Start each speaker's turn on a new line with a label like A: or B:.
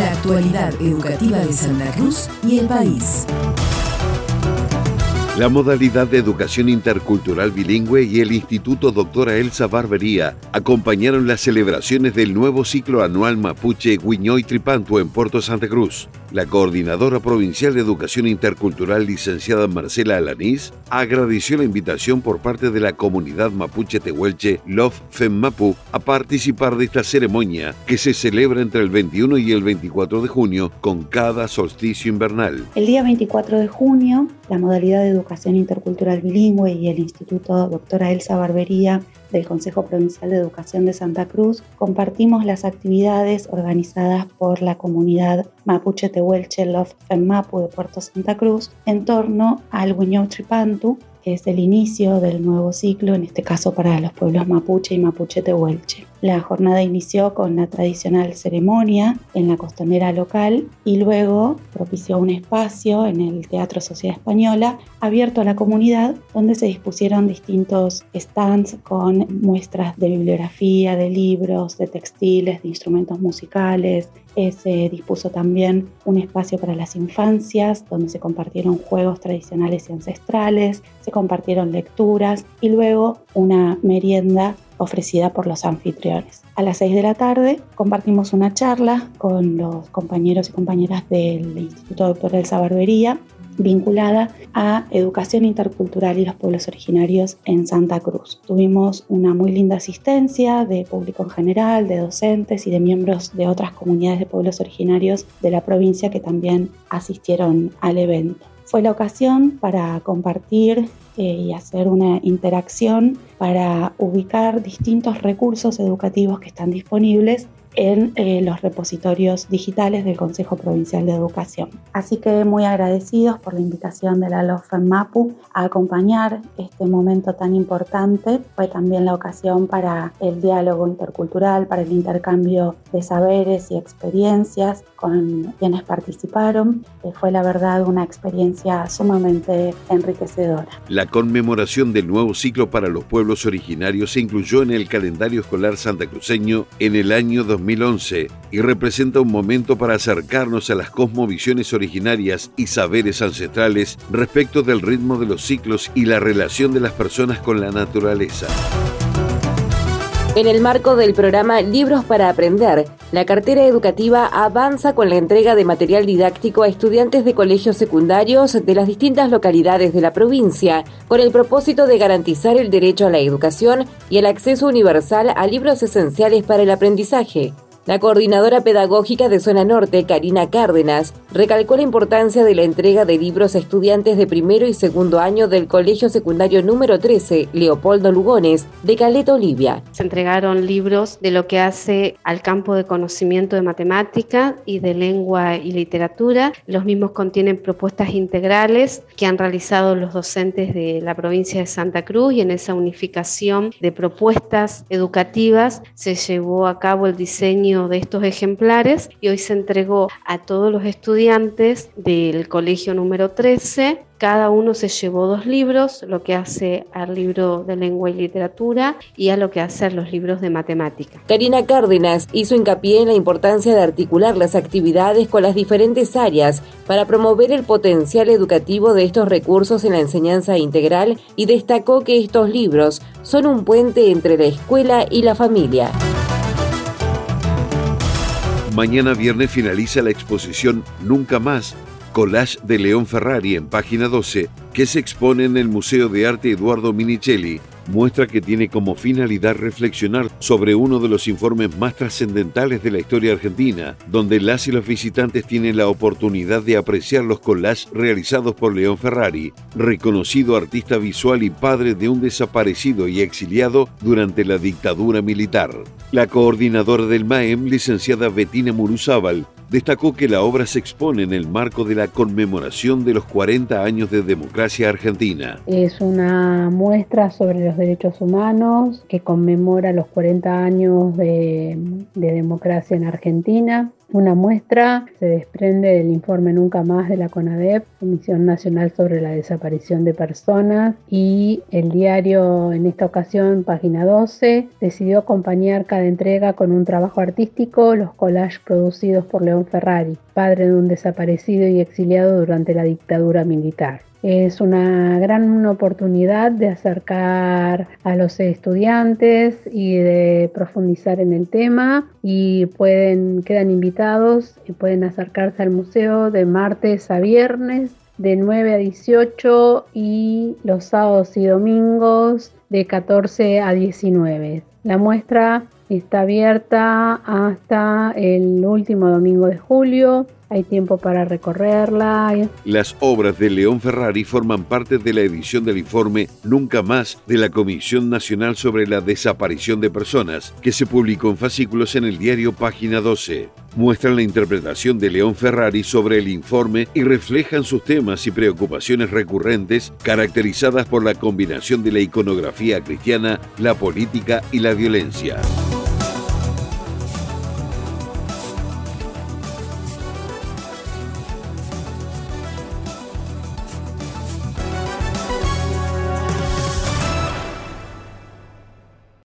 A: La actualidad educativa de Santa Cruz y el país.
B: La modalidad de educación intercultural bilingüe y el Instituto Doctora Elsa Barbería acompañaron las celebraciones del nuevo ciclo anual Mapuche Guiñoy Tripantu en Puerto Santa Cruz. La coordinadora provincial de educación intercultural, licenciada Marcela Alanís, agradeció la invitación por parte de la comunidad mapuche tehuelche Love Mapu a participar de esta ceremonia que se celebra entre el 21 y el 24 de junio con cada solsticio invernal.
C: El día 24 de junio, la modalidad de educación intercultural bilingüe y el Instituto Doctora Elsa Barbería del Consejo Provincial de Educación de Santa Cruz, compartimos las actividades organizadas por la comunidad Mapuche Tehuelche Love Mapu de Puerto Santa Cruz en torno al Huiñau Tripantu, que es el inicio del nuevo ciclo, en este caso para los pueblos mapuche y mapuche tehuelche. La jornada inició con la tradicional ceremonia en la costanera local y luego propició un espacio en el Teatro Sociedad Española abierto a la comunidad donde se dispusieron distintos stands con muestras de bibliografía, de libros, de textiles, de instrumentos musicales. Eh, se dispuso también un espacio para las infancias donde se compartieron juegos tradicionales y ancestrales, se compartieron lecturas y luego una merienda ofrecida por los anfitriones. A las 6 de la tarde compartimos una charla con los compañeros y compañeras del Instituto Doctor Elsa Barbería vinculada a educación intercultural y los pueblos originarios en Santa Cruz. Tuvimos una muy linda asistencia de público en general, de docentes y de miembros de otras comunidades de pueblos originarios de la provincia que también asistieron al evento. Fue la ocasión para compartir y hacer una interacción para ubicar distintos recursos educativos que están disponibles en eh, los repositorios digitales del Consejo Provincial de Educación. Así que muy agradecidos por la invitación de la LOFEM MAPU a acompañar este momento tan importante. Fue también la ocasión para el diálogo intercultural, para el intercambio de saberes y experiencias con quienes participaron. Eh, fue la verdad una experiencia sumamente enriquecedora.
B: La conmemoración del nuevo ciclo para los pueblos originarios se incluyó en el calendario escolar santacruceño en el año 2000 2011 y representa un momento para acercarnos a las cosmovisiones originarias y saberes ancestrales respecto del ritmo de los ciclos y la relación de las personas con la naturaleza.
D: En el marco del programa Libros para Aprender, la cartera educativa avanza con la entrega de material didáctico a estudiantes de colegios secundarios de las distintas localidades de la provincia, con el propósito de garantizar el derecho a la educación y el acceso universal a libros esenciales para el aprendizaje. La coordinadora pedagógica de Zona Norte, Karina Cárdenas, recalcó la importancia de la entrega de libros a estudiantes de primero y segundo año del Colegio Secundario número 13, Leopoldo Lugones, de Caleta, Olivia.
E: Se entregaron libros de lo que hace al campo de conocimiento de matemática y de lengua y literatura. Los mismos contienen propuestas integrales que han realizado los docentes de la provincia de Santa Cruz y en esa unificación de propuestas educativas se llevó a cabo el diseño de estos ejemplares y hoy se entregó a todos los estudiantes del colegio número 13 cada uno se llevó dos libros, lo que hace al libro de lengua y literatura y a lo que hace a los libros de matemática.
D: Karina Cárdenas hizo hincapié en la importancia de articular las actividades con las diferentes áreas para promover el potencial educativo de estos recursos en la enseñanza integral y destacó que estos libros son un puente entre la escuela y la familia.
B: Mañana viernes finaliza la exposición Nunca Más, Collage de León Ferrari en página 12, que se expone en el Museo de Arte Eduardo Minicelli muestra que tiene como finalidad reflexionar sobre uno de los informes más trascendentales de la historia argentina, donde las y los visitantes tienen la oportunidad de apreciar los collages realizados por León Ferrari, reconocido artista visual y padre de un desaparecido y exiliado durante la dictadura militar. La coordinadora del MAEM, licenciada Bettina Muruzábal, destacó que la obra se expone en el marco de la conmemoración de los 40 años de democracia argentina.
F: Es una muestra sobre los derechos humanos que conmemora los 40 años de, democracia en Argentina. Una muestra se desprende del informe Nunca Más de la CONADEP, Comisión Nacional sobre la Desaparición de Personas, y el diario en esta ocasión, página 12, decidió acompañar cada entrega con un trabajo artístico, los collages producidos por León Ferrari, padre de un desaparecido y exiliado durante la dictadura militar. Es una gran oportunidad de acercar a los estudiantes y de profundizar en el tema y pueden quedan invitados y pueden acercarse al museo de martes a viernes de 9 a 18 y los sábados y domingos de 14 a 19. La muestra está abierta hasta el último domingo de julio hay tiempo para recorrerla.
B: Las obras de León Ferrari forman parte de la edición del informe Nunca más de la Comisión Nacional sobre la Desaparición de Personas, que se publicó en fascículos en el diario Página 12. Muestran la interpretación de León Ferrari sobre el informe y reflejan sus temas y preocupaciones recurrentes caracterizadas por la combinación de la iconografía cristiana, la política y la violencia.